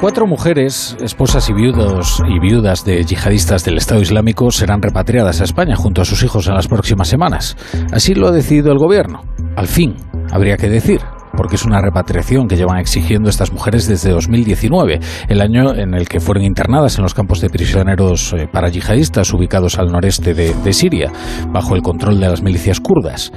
Cuatro mujeres, esposas y viudos y viudas de yihadistas del Estado Islámico serán repatriadas a España junto a sus hijos en las próximas semanas. Así lo ha decidido el gobierno. Al fin, habría que decir porque es una repatriación que llevan exigiendo estas mujeres desde 2019, el año en el que fueron internadas en los campos de prisioneros eh, para yihadistas ubicados al noreste de, de Siria, bajo el control de las milicias kurdas.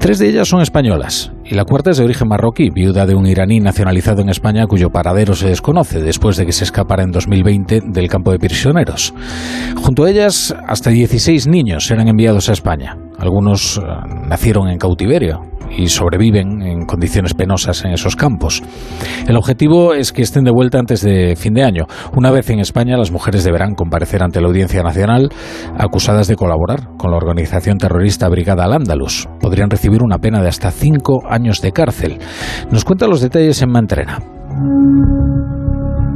Tres de ellas son españolas y la cuarta es de origen marroquí, viuda de un iraní nacionalizado en España cuyo paradero se desconoce después de que se escapara en 2020 del campo de prisioneros. Junto a ellas, hasta 16 niños serán enviados a España. Algunos eh, nacieron en cautiverio y sobreviven en condiciones penosas en esos campos. El objetivo es que estén de vuelta antes de fin de año. Una vez en España, las mujeres deberán comparecer ante la Audiencia Nacional acusadas de colaborar con la organización terrorista Brigada Al-Ándalus. Podrían recibir una pena de hasta cinco años de cárcel. Nos cuenta los detalles en Mantrena.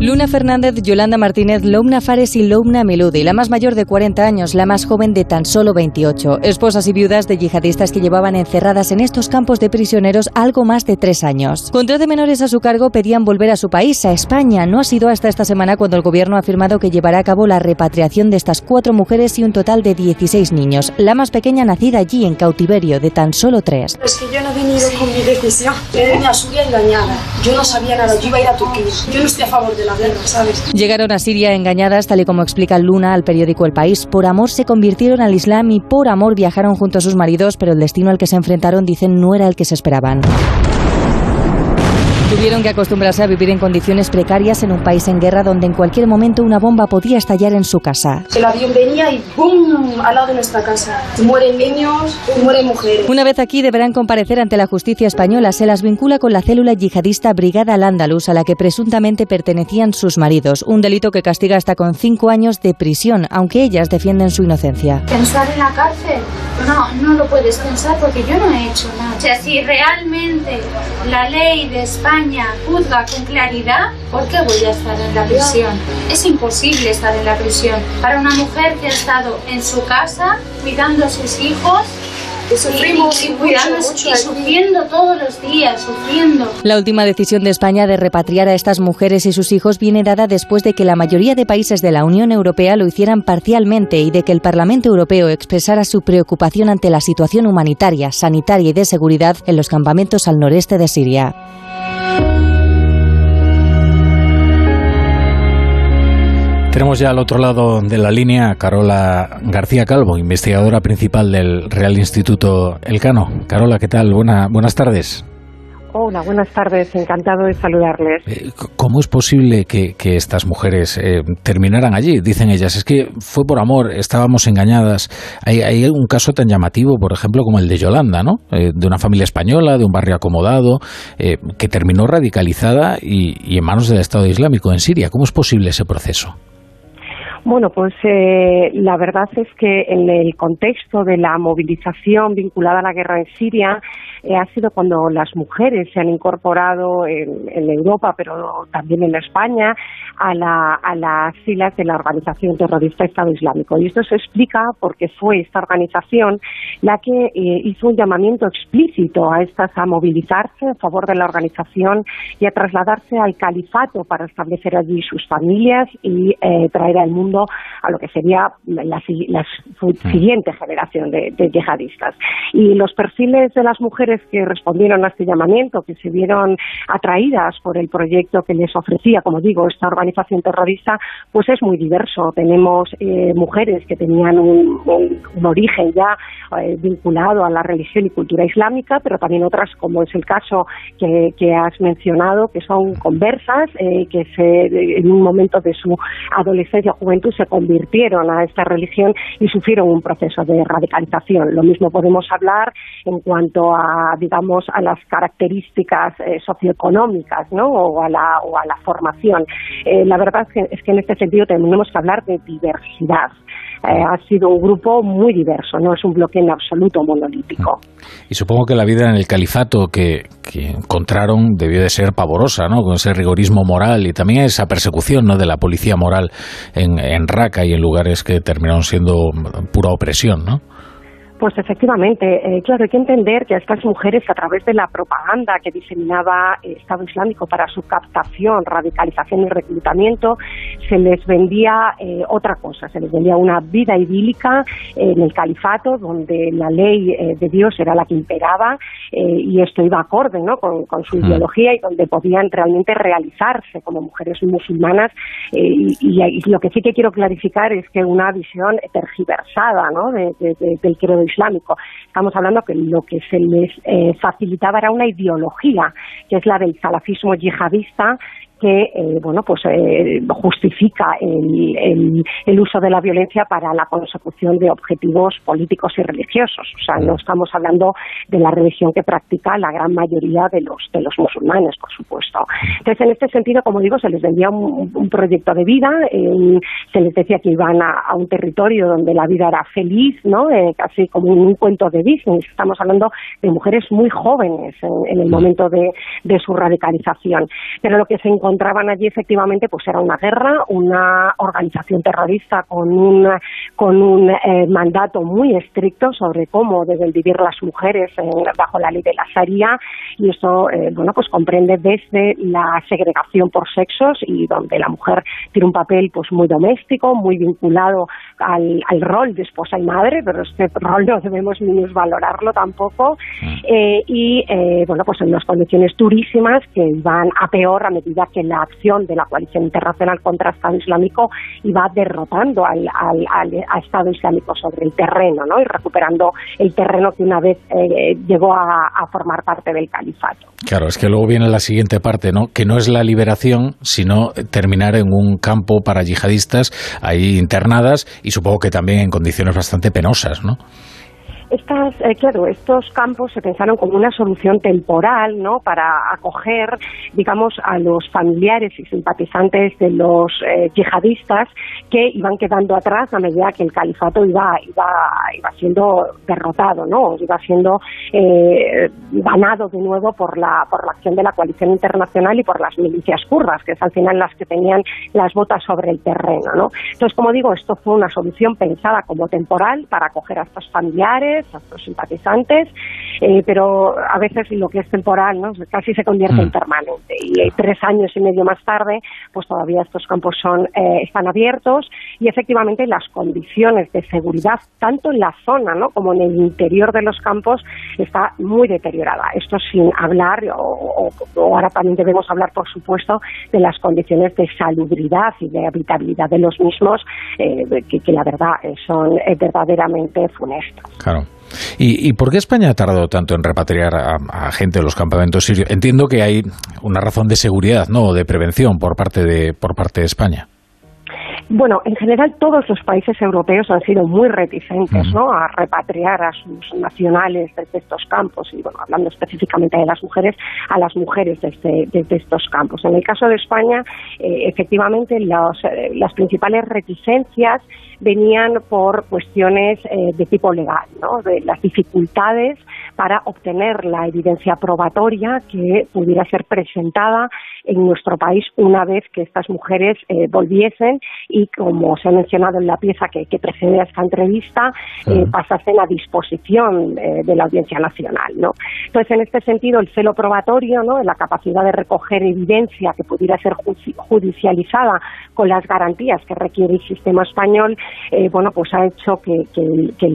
Luna Fernández, Yolanda Martínez, Loumna Fares y Loumna Meludi, la más mayor de 40 años, la más joven de tan solo 28, esposas y viudas de yihadistas que llevaban encerradas en estos campos de prisioneros algo más de tres años. Con 13 menores a su cargo pedían volver a su país, a España. No ha sido hasta esta semana cuando el gobierno ha afirmado que llevará a cabo la repatriación de estas cuatro mujeres y un total de 16 niños, la más pequeña nacida allí en cautiverio de tan solo tres. Es que yo no he venido con mi decisión, he venido a Suria engañada. Yo no sabía nada, yo iba a ir a Turquía. Yo no estoy a favor de la Llegaron a Siria engañadas, tal y como explica Luna al periódico El País. Por amor se convirtieron al Islam y por amor viajaron junto a sus maridos, pero el destino al que se enfrentaron, dicen, no era el que se esperaban. Tuvieron que acostumbrarse a vivir en condiciones precarias en un país en guerra donde en cualquier momento una bomba podía estallar en su casa. El avión venía y ¡bum! al lado de nuestra casa. Mueren niños, mueren mujeres. Una vez aquí deberán comparecer ante la justicia española. Se las vincula con la célula yihadista Brigada Al-Ándalus a la que presuntamente pertenecían sus maridos. Un delito que castiga hasta con cinco años de prisión, aunque ellas defienden su inocencia. ¿Pensar en la cárcel? No, no lo puedes pensar porque yo no he hecho nada. O sea, si realmente la ley de España juzga con claridad, ¿por qué voy a estar en la prisión? Es imposible estar en la prisión. Para una mujer que ha estado en su casa cuidando a sus hijos, y, sufrimos y, y, sufriendo todos los días, sufriendo. La última decisión de España de repatriar a estas mujeres y sus hijos viene dada después de que la mayoría de países de la Unión Europea lo hicieran parcialmente y de que el Parlamento Europeo expresara su preocupación ante la situación humanitaria, sanitaria y de seguridad en los campamentos al noreste de Siria. Tenemos ya al otro lado de la línea a Carola García Calvo, investigadora principal del Real Instituto Elcano. Carola, ¿qué tal? buenas tardes. Hola, buenas tardes, encantado de saludarles. Eh, ¿Cómo es posible que, estas mujeres eh, terminaran allí? Dicen ellas, es que fue por amor, estábamos engañadas. Hay, hay un caso tan llamativo, por ejemplo, como el de Yolanda, ¿no? Eh, de una familia española, de un barrio acomodado, que terminó radicalizada y en manos del Estado Islámico en Siria. ¿Cómo es posible ese proceso? Bueno, pues eh, la verdad es que en el contexto de la movilización vinculada a la guerra en Siria eh, ha sido cuando las mujeres se han incorporado en, Europa, pero también en España, a, las filas de la organización terrorista Estado Islámico. Y esto se explica porque fue esta organización la que eh, hizo un llamamiento explícito a estas a movilizarse a favor de la organización y a trasladarse al califato para establecer allí sus familias y traer al mundo a lo que sería la, mm. siguiente generación de, yihadistas. Y los perfiles de las mujeres que respondieron a este llamamiento, que se vieron atraídas por el proyecto que les ofrecía, como digo, esta organización terrorista, pues es muy diverso. Tenemos eh, mujeres que tenían un, origen ya eh, vinculado a la religión y cultura islámica, pero también otras, como es el caso que, has mencionado, que son conversas, eh, que se, en un momento de su adolescencia o juventud se convirtieron a esta religión y sufrieron un proceso de radicalización. Lo mismo podemos hablar en cuanto a, digamos, a las características eh, socioeconómicas, ¿no? O a la, o a la formación. Eh, la verdad es que, es que en este sentido tenemos que hablar de diversidad. Eh, ha sido un grupo muy diverso, no es un bloque en absoluto monolítico. Y supongo que la vida en el califato que, encontraron debió de ser pavorosa, ¿no? Con ese rigorismo moral y también esa persecución, ¿no? De la policía moral en, en Raqqa y en lugares que terminaron siendo pura opresión, ¿no? Pues efectivamente, eh, claro, hay que entender que a estas mujeres, a través de la propaganda que diseminaba el Estado Islámico para su captación, radicalización y reclutamiento, se les vendía eh, otra cosa, se les vendía una vida idílica en el califato, donde la ley eh, de Dios era la que imperaba y esto iba acorde ¿no? con, su mm. ideología y donde podían realmente realizarse como mujeres musulmanas. Y, y, lo que sí que quiero clarificar es que una visión tergiversada ¿no? del credo islámico. Estamos hablando que lo que se les eh, facilitaba era una ideología, que es la del salafismo yihadista, que eh, bueno pues eh, justifica el, el, uso de la violencia para la consecución de objetivos políticos y religiosos. O sea no estamos hablando de la religión que practica la gran mayoría de los de los musulmanes por supuesto. Entonces en este sentido como digo se les vendía un, proyecto de vida se les decía que iban a, un territorio donde la vida era feliz no eh, casi como un, cuento de Disney. Estamos hablando de mujeres muy jóvenes en, el momento de, de su radicalización. Pero lo que se encontró encontraban allí efectivamente pues era una guerra, una organización terrorista con un, con un eh, mandato muy estricto sobre cómo deben vivir las mujeres bajo la ley de la Sharia y eso eh, bueno pues comprende desde la segregación por sexos y donde la mujer tiene un papel pues muy doméstico, muy vinculado al, al rol de esposa y madre, pero este rol no debemos valorarlo tampoco mm. eh, y bueno pues en unas condiciones durísimas que van a peor a medida que la acción de la coalición internacional contra Estado Islámico iba derrotando al, Estado Islámico sobre el terreno ¿no? y recuperando el terreno que una vez eh, llegó a, formar parte del califato. Claro, es que luego viene la siguiente parte, ¿no? que no es la liberación, sino terminar en un campo para yihadistas ahí internadas y supongo que también en condiciones bastante penosas, ¿no? Estas, eh, claro, estos campos se pensaron como una solución temporal, ¿no? Para acoger, digamos, a los familiares y simpatizantes de los eh, yihadistas que iban quedando atrás a medida que el califato iba, iba, iba siendo derrotado, ¿no? Iba siendo eh, ganado de nuevo por la, por la acción de la coalición internacional y por las milicias kurdas, que es al final las que tenían las botas sobre el terreno, ¿no? Entonces, como digo, esto fue una solución pensada como temporal para acoger a estos familiares a sus simpatizantes, eh, pero a veces lo que es temporal ¿no? casi se convierte en mm. permanente. Y tres años y medio más tarde, pues todavía estos campos son eh, están abiertos y efectivamente las condiciones de seguridad, tanto en la zona ¿no? como en el interior de los campos, está muy deteriorada. Esto sin hablar, o, ahora también debemos hablar, por supuesto, de las condiciones de salubridad y de habitabilidad de los mismos, eh, que, la verdad son verdaderamente funestos. Claro. ¿Y, por qué España ha tardado tanto en repatriar a, gente de los campamentos sirios? Entiendo que hay una razón de seguridad, ¿no? De prevención por parte de, por parte de España. Bueno, en general todos los países europeos han sido muy reticentes ¿no? a repatriar a sus nacionales desde estos campos y, bueno, hablando específicamente de las mujeres, a las mujeres desde, estos campos. En el caso de España, eh, efectivamente, eh, las principales reticencias venían por cuestiones eh, de tipo legal, ¿no? de las dificultades para obtener la evidencia probatoria que pudiera ser presentada en nuestro país una vez que estas mujeres eh, volviesen y, como se ha mencionado en la pieza que, precede a esta entrevista, eh, pasasen a disposición de la Audiencia Nacional. ¿no? Entonces, en este sentido, el celo probatorio, ¿no? la capacidad de recoger evidencia que pudiera ser judicializada con las garantías que requiere el sistema español, eh, bueno, pues ha hecho que,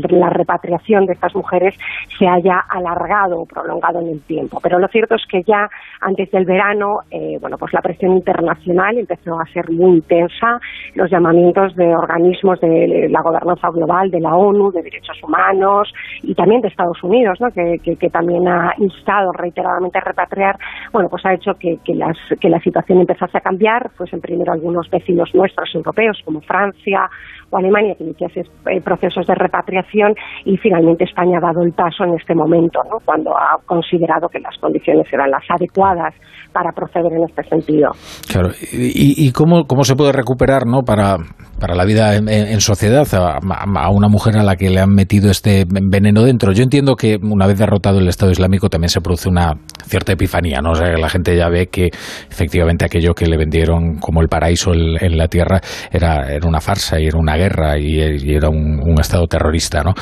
la repatriación de estas mujeres se haya alargado o prolongado en el tiempo. Pero lo cierto es que ya antes del verano, eh, bueno, pues la presión internacional empezó a ser muy intensa, los llamamientos de organismos de la gobernanza global, de la ONU, de derechos humanos y también de Estados Unidos, ¿no? que, también ha instado reiteradamente a repatriar, bueno, pues ha hecho que, las, que la situación empezase a cambiar, fuesen primero algunos vecinos nuestros europeos como Francia o Alemania que iniciase eh, procesos de repatriación y finalmente España ha dado el paso en este momento, ¿no? cuando ha considerado que las condiciones eran las adecuadas para proceder en este sentido. Claro, ¿y, cómo, cómo se puede recuperar ¿no? para para la vida en, sociedad a, una mujer a la que le han metido este veneno dentro. Yo entiendo que una vez derrotado el Estado Islámico también se produce una cierta epifanía, ¿no? O sea, la gente ya ve que efectivamente aquello que le vendieron como el paraíso en, la tierra era, era una farsa y era una guerra y, era un, Estado terrorista, ¿no?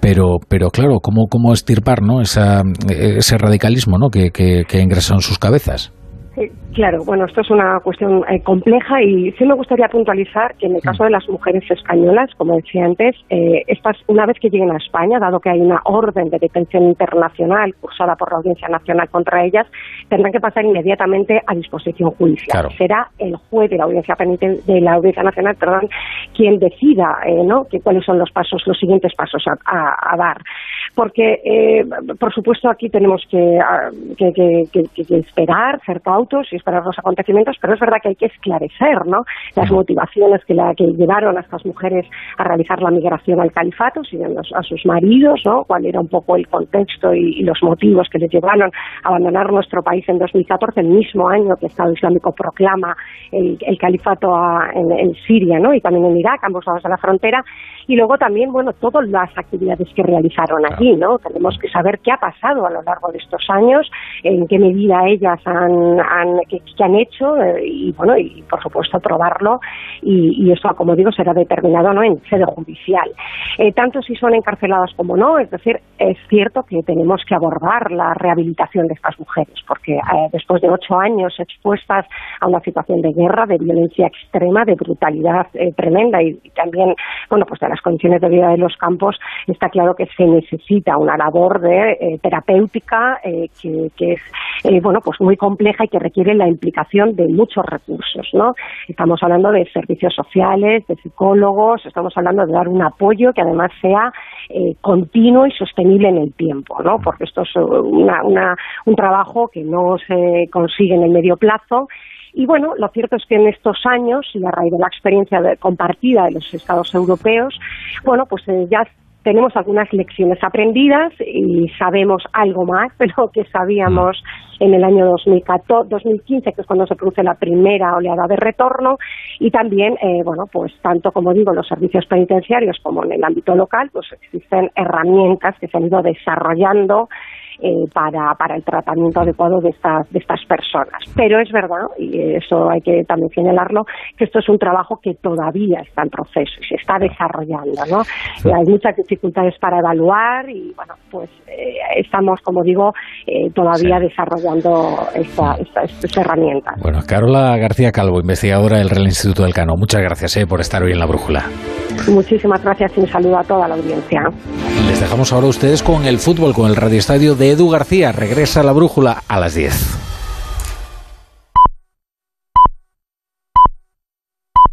Pero, pero claro, ¿cómo, cómo estirpar ¿no? Esa, ese radicalismo ¿no? que, que, que en sus cabezas? Claro, bueno, esto es una cuestión eh, compleja y sí me gustaría puntualizar que en el caso de las mujeres españolas, como decía antes, eh, estas, una vez que lleguen a España, dado que hay una orden de detención internacional cursada por la Audiencia Nacional contra ellas, tendrán que pasar inmediatamente a disposición judicial. Será el juez de la Audiencia de la Audiencia Nacional, perdón, quien decida, eh, ¿no? Que cuáles son los pasos, los siguientes pasos a, dar, porque eh, por supuesto aquí tenemos que, que, que esperar, ser cautos y para los acontecimientos, pero es verdad que hay que esclarecer ¿no? las motivaciones que, la, que llevaron a estas mujeres a realizar la migración al califato, siguiendo a sus maridos, ¿no? cuál era un poco el contexto y, los motivos que les llevaron a abandonar nuestro país en 2014, el mismo año que el Estado Islámico proclama el, califato en, Siria ¿no? y también en Irak, ambos lados de la frontera, y luego también, bueno, todas las actividades que realizaron allí, Tenemos que saber qué ha pasado a lo largo de estos años, en qué medida ellas han, han que, han hecho eh, y bueno y por supuesto probarlo y, eso como digo será determinado no en sede judicial. Eh, tanto si son encarceladas como no es decir es cierto que tenemos que abordar la rehabilitación de estas mujeres porque eh, después de ocho años expuestas a una situación de guerra de violencia extrema de brutalidad tremenda y, también bueno pues de las condiciones de vida de los campos está claro que se necesita una labor de terapéutica que, que, es bueno pues muy compleja y que requiere la implicación de muchos recursos, ¿no? Estamos hablando de servicios sociales, de psicólogos, estamos hablando de dar un apoyo que además sea eh, continuo y sostenible en el tiempo, ¿no? Porque esto es un trabajo que no se consigue en el medio plazo y bueno, lo cierto es que en estos años, y a raíz de la experiencia compartida de los Estados europeos, bueno, pues eh, ya tenemos algunas lecciones aprendidas y sabemos algo más de lo que sabíamos en el año 2014, 2015, que es cuando se produce la primera oleada de retorno, y también, eh, bueno, pues tanto como digo, los servicios penitenciarios como en el ámbito local, pues existen herramientas que se han ido desarrollando eh, para, para el tratamiento adecuado de estas, de estas personas. Pero es verdad, y eso hay que también señalarlo, que esto es un trabajo que todavía está en proceso y se está desarrollando, ¿no? Hay muchas dificultades para evaluar y, bueno, pues eh, estamos, como digo, eh, todavía desarrollando esta, esta, herramienta. Bueno, Carola García Calvo, investigadora del Real Instituto del Cano, muchas gracias por estar hoy en La Brújula. Muchísimas gracias y un saludo a toda la audiencia. Les dejamos ahora a ustedes con el fútbol, con el radioestadio de Edu García. Regresa la brújula a las 10.